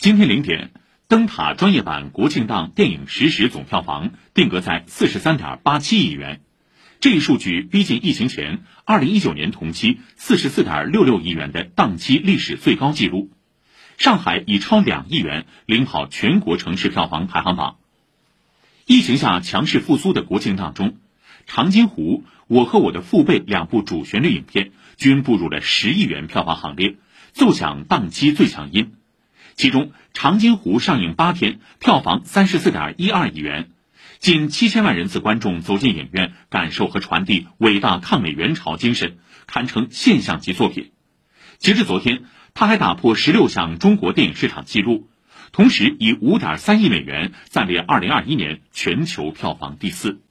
今天零点，灯塔专业版国庆档电影实时总票房定格在四十三点八七亿元，这一数据逼近疫情前二零一九年同期四十四点六六亿元的档期历史最高纪录。上海已超两亿元，领跑全国城市票房排行榜。疫情下强势复苏的国庆档中，《长津湖》《我和我的父辈》两部主旋律影片均步入了十亿元票房行列，奏响档期最强音。其中，《长津湖》上映八天，票房三十四点一二亿元，近七千万人次观众走进影院，感受和传递伟大抗美援朝精神，堪称现象级作品。截至昨天，它还打破十六项中国电影市场纪录，同时以五点三亿美元暂列二零二一年全球票房第四。